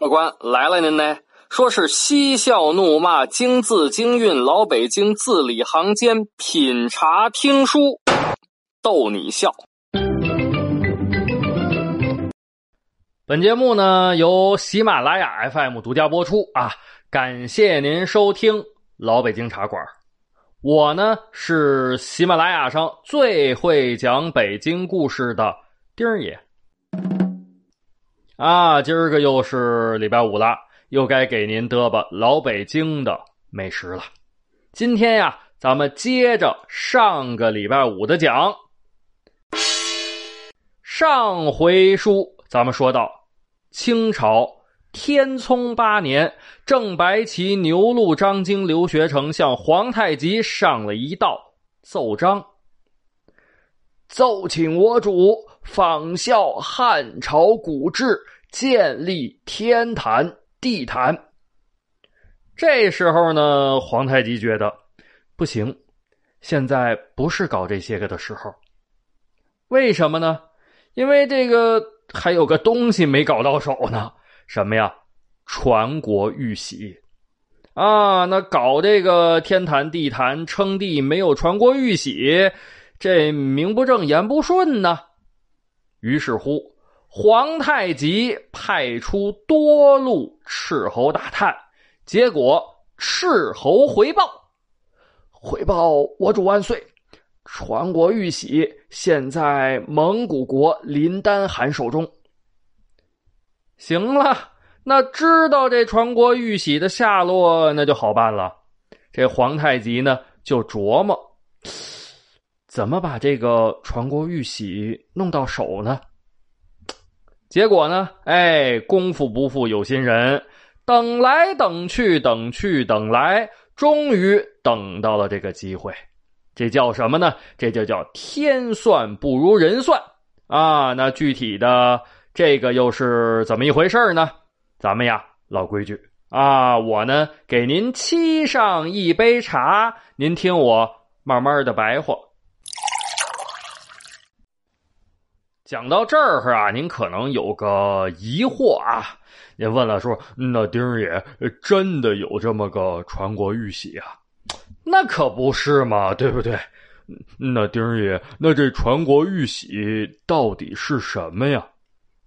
客官来了，您呢？说是嬉笑怒骂，京字京韵，老北京字里行间，品茶听书，逗你笑。本节目呢由喜马拉雅 FM 独家播出啊，感谢您收听老北京茶馆。我呢是喜马拉雅上最会讲北京故事的丁儿爷。啊，今儿个又是礼拜五了。又该给您嘚吧老北京的美食了。今天呀，咱们接着上个礼拜五的讲。上回书咱们说到，清朝天聪八年，郑白旗牛录张京刘学成向皇太极上了一道奏章，奏请我主仿效汉朝古制，建立天坛。地坛。这时候呢，皇太极觉得不行，现在不是搞这些个的时候。为什么呢？因为这个还有个东西没搞到手呢。什么呀？传国玉玺啊！那搞这个天坛地坛称帝，没有传国玉玺，这名不正言不顺呢。于是乎。皇太极派出多路斥候大探，结果斥候回报：回报我主万岁，传国玉玺现在蒙古国林丹汗手中。行了，那知道这传国玉玺的下落，那就好办了。这皇太极呢，就琢磨怎么把这个传国玉玺弄到手呢？结果呢？哎，功夫不负有心人，等来等去，等去等来，终于等到了这个机会。这叫什么呢？这就叫天算不如人算啊！那具体的这个又是怎么一回事呢？咱们呀，老规矩啊，我呢给您沏上一杯茶，您听我慢慢的白话。讲到这儿啊，您可能有个疑惑啊，您问了说：“那丁儿爷真的有这么个传国玉玺啊？”那可不是嘛，对不对？那丁儿爷，那这传国玉玺到底是什么呀？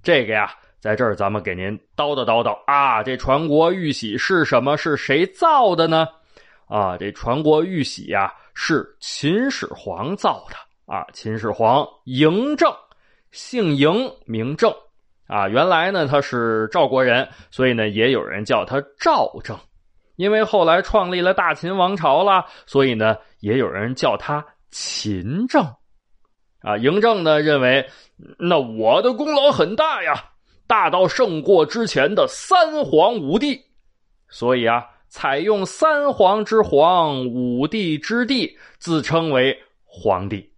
这个呀，在这儿咱们给您叨叨叨叨啊，这传国玉玺是什么？是谁造的呢？啊，这传国玉玺呀，是秦始皇造的啊，秦始皇嬴政。姓嬴名政，啊，原来呢他是赵国人，所以呢也有人叫他赵政。因为后来创立了大秦王朝了，所以呢也有人叫他秦政。啊，嬴政呢认为，那我的功劳很大呀，大到胜过之前的三皇五帝，所以啊，采用三皇之皇，五帝之帝，自称为皇帝。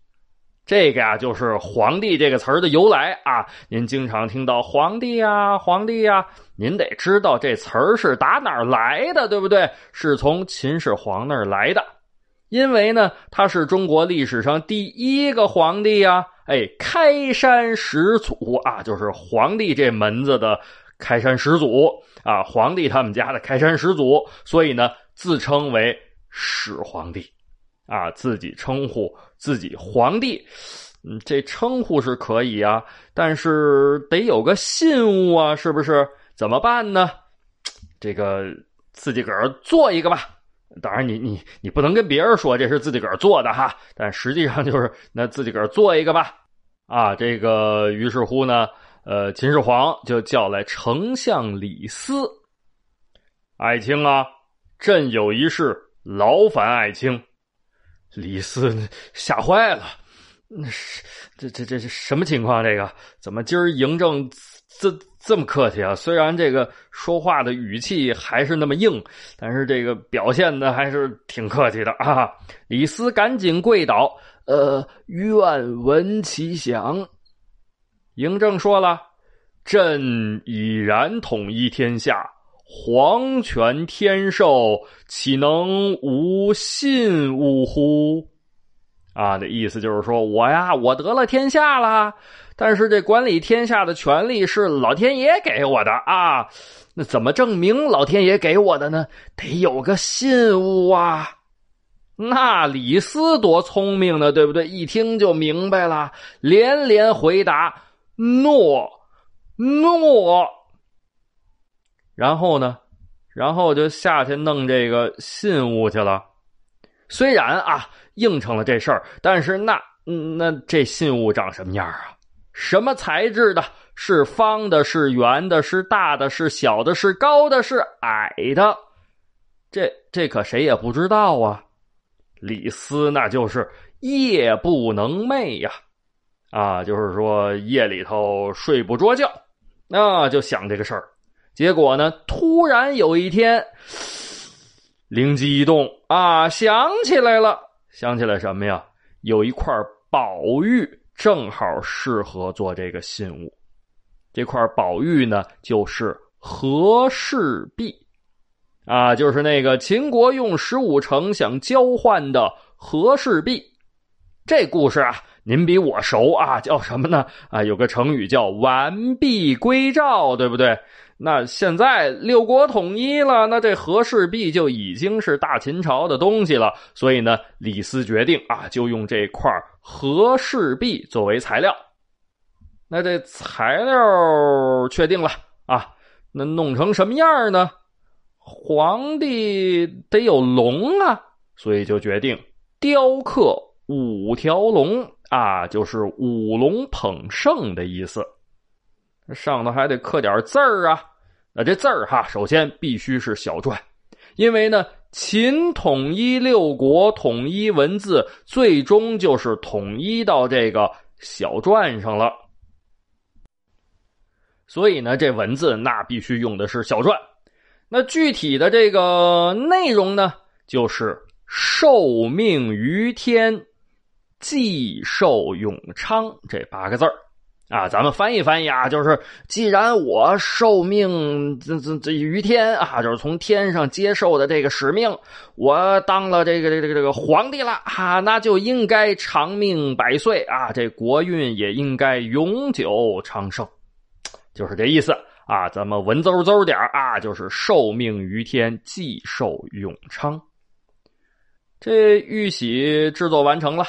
这个呀，就是“皇帝”这个词儿的由来啊。您经常听到“皇帝呀，皇帝呀”，您得知道这词儿是打哪儿来的，对不对？是从秦始皇那儿来的，因为呢，他是中国历史上第一个皇帝呀。哎，开山始祖啊，就是皇帝这门子的开山始祖啊，皇帝他们家的开山始祖，所以呢，自称为始皇帝。啊，自己称呼自己皇帝，嗯，这称呼是可以啊，但是得有个信物啊，是不是？怎么办呢？这个自己个儿做一个吧。当然，你你你不能跟别人说这是自己个儿做的哈，但实际上就是那自己个儿做一个吧。啊，这个于是乎呢，呃，秦始皇就叫来丞相李斯，爱卿啊，朕有一事劳烦爱卿。李斯吓坏了，那是这这这是什么情况？这个怎么今儿嬴政这这么客气啊？虽然这个说话的语气还是那么硬，但是这个表现的还是挺客气的啊！李斯赶紧跪倒，呃，愿闻其详。嬴政说了：“朕已然统一天下。”皇权天授，岂能无信物乎？啊，的意思就是说我呀，我得了天下了，但是这管理天下的权利是老天爷给我的啊。那怎么证明老天爷给我的呢？得有个信物啊。那李斯多聪明呢，对不对？一听就明白了，连连回答：“诺，诺。”然后呢，然后就下去弄这个信物去了。虽然啊应承了这事儿，但是那那这信物长什么样啊？什么材质的？是方的？是圆的？是大的？是小的？是高的？是矮的？这这可谁也不知道啊。李斯那就是夜不能寐呀，啊，就是说夜里头睡不着觉，那就想这个事儿。结果呢，突然有一天，灵机一动啊，想起来了，想起来什么呀？有一块宝玉正好适合做这个信物。这块宝玉呢，就是和氏璧。啊，就是那个秦国用十五城想交换的和氏璧，这故事啊，您比我熟啊，叫什么呢？啊，有个成语叫完璧归赵，对不对？那现在六国统一了，那这和氏璧就已经是大秦朝的东西了，所以呢，李斯决定啊，就用这块和氏璧作为材料。那这材料确定了啊，那弄成什么样呢？皇帝得有龙啊，所以就决定雕刻五条龙啊，就是五龙捧圣的意思。上头还得刻点字儿啊，那这字儿哈，首先必须是小篆，因为呢，秦统一六国，统一文字，最终就是统一到这个小篆上了。所以呢，这文字那必须用的是小篆。那具体的这个内容呢，就是“受命于天，既寿永昌”这八个字儿啊。咱们翻译翻译啊，就是既然我受命这这这于天啊，就是从天上接受的这个使命，我当了这个这个这个皇帝了啊，那就应该长命百岁啊，这国运也应该永久昌盛，就是这意思。啊，咱们文绉绉点啊，就是受命于天，既寿永昌。这玉玺制作完成了，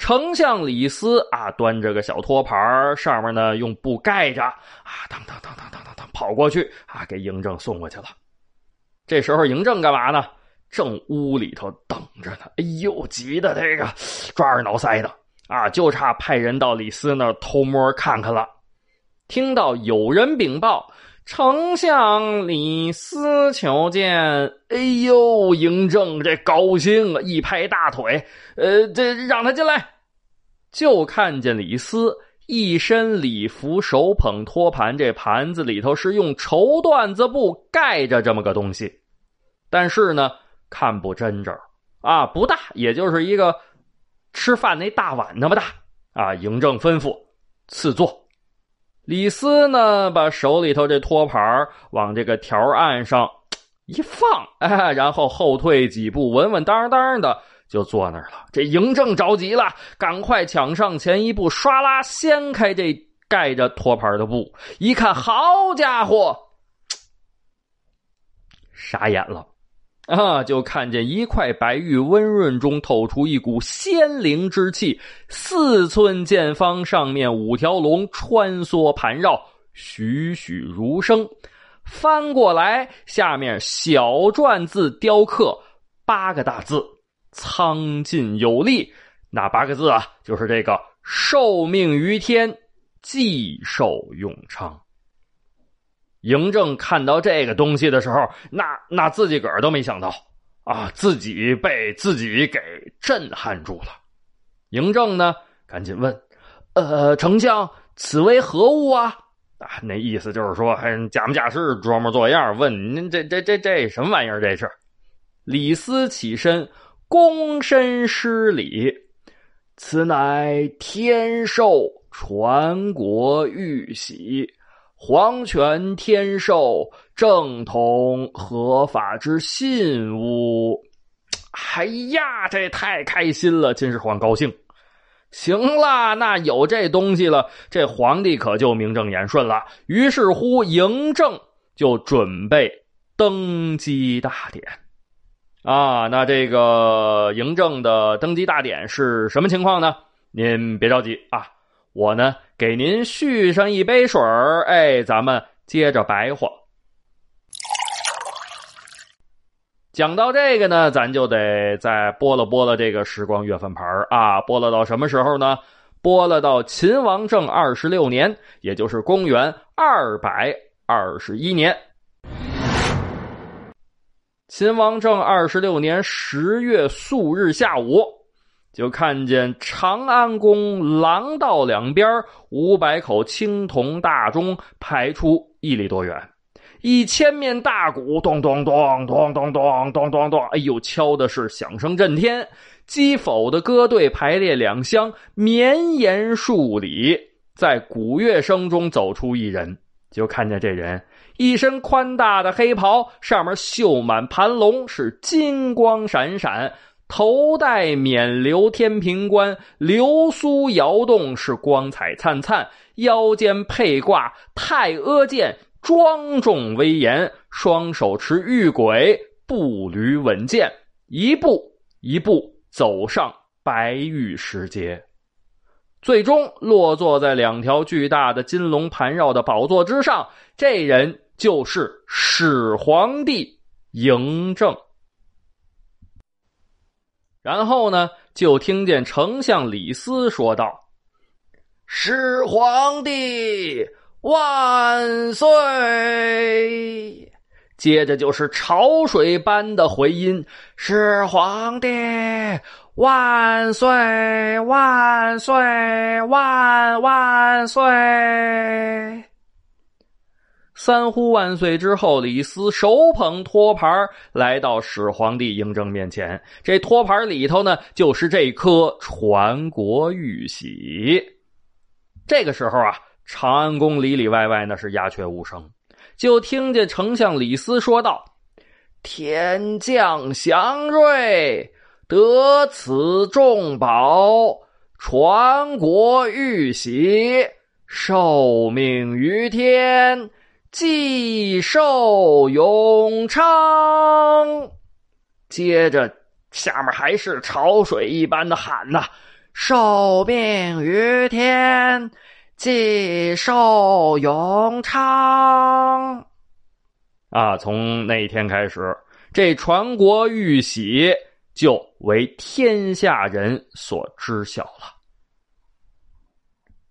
丞相李斯啊，端着个小托盘，上面呢用布盖着，啊，当当当当当当当，跑过去啊，给嬴政送过去了。这时候嬴政干嘛呢？正屋里头等着呢。哎呦，急的这个抓耳挠腮的啊，就差派人到李斯那偷摸看看了。听到有人禀报，丞相李斯求见。哎呦，嬴政这高兴啊，一拍大腿，呃，这让他进来。就看见李斯一身礼服，手捧托盘，这盘子里头是用绸缎子布盖着这么个东西，但是呢，看不真着啊，不大，也就是一个吃饭那大碗那么大啊。嬴政吩咐赐座。李斯呢，把手里头这托盘往这个条案上一放，哎，然后后退几步，稳稳当当的就坐那儿了。这嬴政着急了，赶快抢上前一步，唰啦掀开这盖着托盘的布，一看，好家伙，傻眼了。啊！就看见一块白玉温润中透出一股仙灵之气，四寸见方，上面五条龙穿梭盘绕，栩栩如生。翻过来，下面小篆字雕刻八个大字：“苍劲有力。”那八个字啊，就是这个“受命于天，既寿永昌”。嬴政看到这个东西的时候，那那自己个儿都没想到啊，自己被自己给震撼住了。嬴政呢，赶紧问：“呃，丞相，此为何物啊？”啊，那意思就是说，还假模假式、装模作样问您这这这这什么玩意儿？这是李斯起身，躬身施礼：“此乃天授传国玉玺。”皇权天授、正统合法之信物，哎呀，这太开心了！秦始皇高兴。行了，那有这东西了，这皇帝可就名正言顺了。于是乎，嬴政就准备登基大典。啊，那这个嬴政的登基大典是什么情况呢？您别着急啊，我呢给您续上一杯水儿，哎，咱们接着白话。讲到这个呢，咱就得再拨了拨了这个时光月份牌啊，拨了到什么时候呢？拨了到秦王政二十六年，也就是公元二百二十一年。秦王政二十六年十月素日下午，就看见长安宫廊道两边五百口青铜大钟排出一里多远。一千面大鼓，咚咚咚咚咚咚咚咚咚，哎呦，敲的是响声震天。击否的歌队排列两厢，绵延数里。在鼓乐声中走出一人，就看见这人一身宽大的黑袍，上面绣满盘龙，是金光闪闪；头戴冕旒天平冠，流苏摇动，是光彩灿灿；腰间佩挂太阿剑。庄重威严，双手持玉轨，步履稳健，一步一步走上白玉石阶，最终落坐在两条巨大的金龙盘绕的宝座之上。这人就是始皇帝嬴政。然后呢，就听见丞相李斯说道：“始皇帝。”万岁！接着就是潮水般的回音：“始皇帝万岁万岁万万岁！”三呼万岁之后，李斯手捧托盘来到始皇帝嬴政面前。这托盘里头呢，就是这颗传国玉玺。这个时候啊。长安宫里里外外那是鸦雀无声，就听见丞相李斯说道：“天降祥瑞，得此重宝，传国玉玺，受命于天，既寿永昌。”接着下面还是潮水一般的喊呐：“受命于天。”继寿永昌啊！从那一天开始，这传国玉玺就为天下人所知晓了。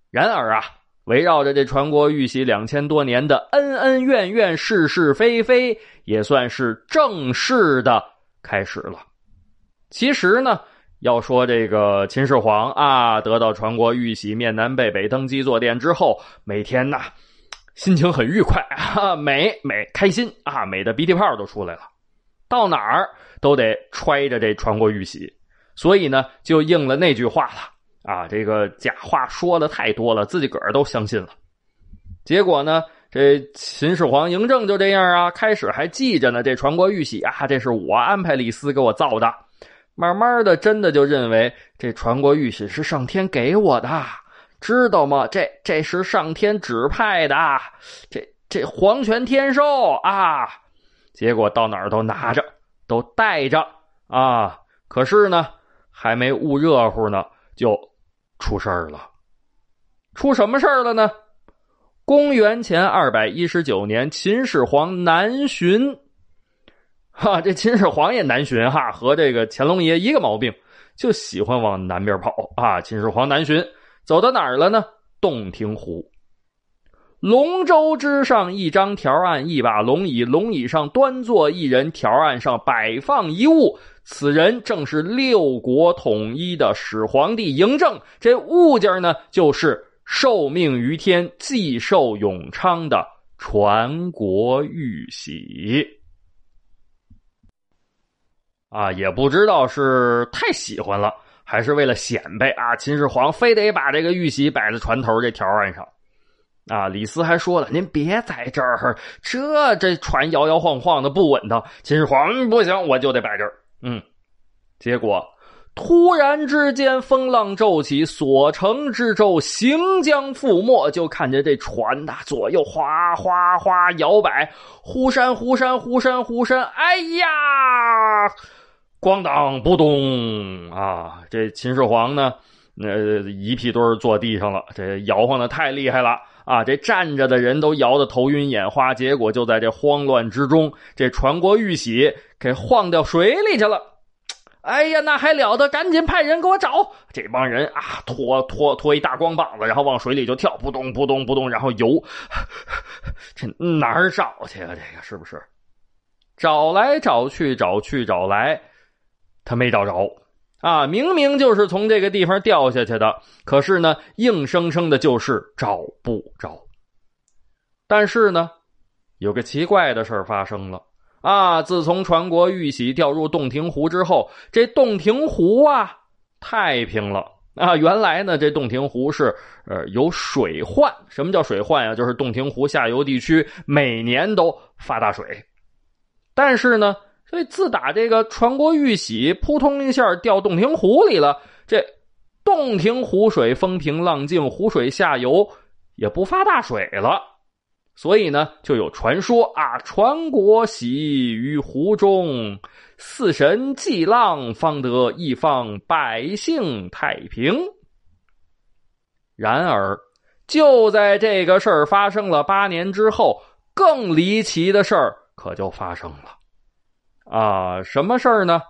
然而啊，围绕着这传国玉玺两千多年的恩恩怨怨、是是非非，也算是正式的开始了。其实呢。要说这个秦始皇啊，得到传国玉玺，面南背北登基坐殿之后，每天呐，心情很愉快啊，美美开心啊，美的鼻涕泡都出来了，到哪儿都得揣着这传国玉玺，所以呢，就应了那句话了啊，这个假话说的太多了，自己个儿都相信了。结果呢，这秦始皇嬴政就这样啊，开始还记着呢，这传国玉玺啊，这是我安排李斯给我造的。慢慢的，真的就认为这传国玉玺是上天给我的，知道吗？这这是上天指派的，这这皇权天授啊！结果到哪儿都拿着，都带着啊！可是呢，还没捂热乎呢，就出事儿了。出什么事儿了呢？公元前二百一十九年，秦始皇南巡。哈，这秦始皇也南巡哈，和这个乾隆爷一个毛病，就喜欢往南边跑啊。秦始皇南巡，走到哪儿了呢？洞庭湖。龙舟之上，一张条案，一把龙椅，龙椅上端坐一人，条案上摆放一物。此人正是六国统一的始皇帝嬴政。这物件呢，就是受命于天、既寿永昌的传国玉玺。啊，也不知道是太喜欢了，还是为了显摆啊？秦始皇非得把这个玉玺摆在船头这条案上，啊！李斯还说了：“您别在这儿，这这船摇摇晃晃的不稳当。”秦始皇不行，我就得摆这儿。嗯，结果突然之间风浪骤起，所乘之舟行将覆没，就看见这船呐左右哗哗哗摇摆，忽闪忽闪忽闪忽闪，哎呀！咣当不咚啊！这秦始皇呢，呃，一屁墩坐地上了，这摇晃的太厉害了啊！这站着的人都摇得头晕眼花，结果就在这慌乱之中，这传国玉玺给晃掉水里去了。哎呀，那还了得！赶紧派人给我找这帮人啊！拖拖拖一大光膀子，然后往水里就跳，扑通扑通扑通，然后游。这哪儿找去啊？这个是不是？找来找去，找去找来。他没找着啊！明明就是从这个地方掉下去的，可是呢，硬生生的就是找不着。但是呢，有个奇怪的事发生了啊！自从传国玉玺掉入洞庭湖之后，这洞庭湖啊太平了啊！原来呢，这洞庭湖是呃有水患。什么叫水患呀？就是洞庭湖下游地区每年都发大水，但是呢。所以自打这个传国玉玺扑通一下掉洞庭湖里了，这洞庭湖水风平浪静，湖水下游也不发大水了。所以呢，就有传说啊，传国玺于湖中，四神祭浪，方得一方百姓太平。然而，就在这个事儿发生了八年之后，更离奇的事儿可就发生了。啊，什么事儿呢？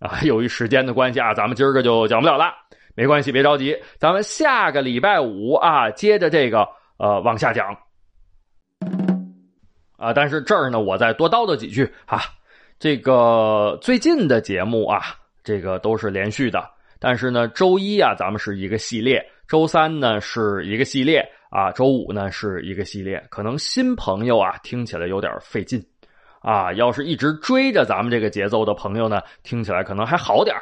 啊，由于时间的关系啊，咱们今儿个就讲不了了。没关系，别着急，咱们下个礼拜五啊，接着这个呃往下讲。啊，但是这儿呢，我再多叨叨几句啊。这个最近的节目啊，这个都是连续的，但是呢，周一啊，咱们是一个系列，周三呢是一个系列啊，周五呢是一个系列。可能新朋友啊，听起来有点费劲。啊，要是一直追着咱们这个节奏的朋友呢，听起来可能还好点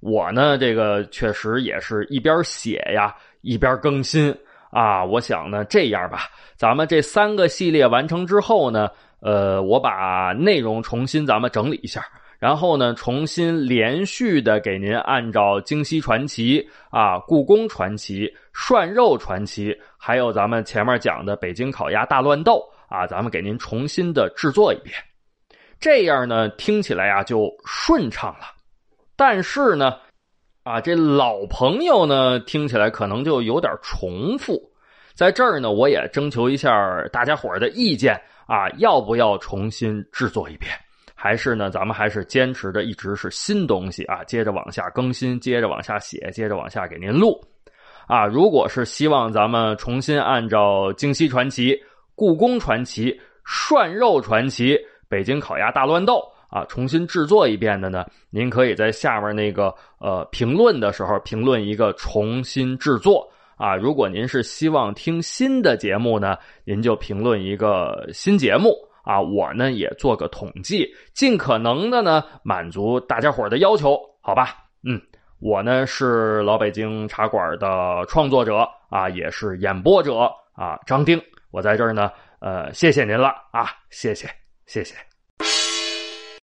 我呢，这个确实也是一边写呀，一边更新啊。我想呢，这样吧，咱们这三个系列完成之后呢，呃，我把内容重新咱们整理一下，然后呢，重新连续的给您按照京西传奇啊、故宫传奇、涮肉传奇，还有咱们前面讲的北京烤鸭大乱斗啊，咱们给您重新的制作一遍。这样呢，听起来啊就顺畅了。但是呢，啊，这老朋友呢，听起来可能就有点重复。在这儿呢，我也征求一下大家伙的意见啊，要不要重新制作一遍？还是呢，咱们还是坚持的一直是新东西啊，接着往下更新，接着往下写，接着往下给您录。啊，如果是希望咱们重新按照京西传奇、故宫传奇、涮肉传奇。北京烤鸭大乱斗啊，重新制作一遍的呢？您可以在下面那个呃评论的时候评论一个重新制作啊。如果您是希望听新的节目呢，您就评论一个新节目啊。我呢也做个统计，尽可能的呢满足大家伙的要求，好吧？嗯，我呢是老北京茶馆的创作者啊，也是演播者啊，张丁，我在这儿呢，呃，谢谢您了啊，谢谢。谢谢。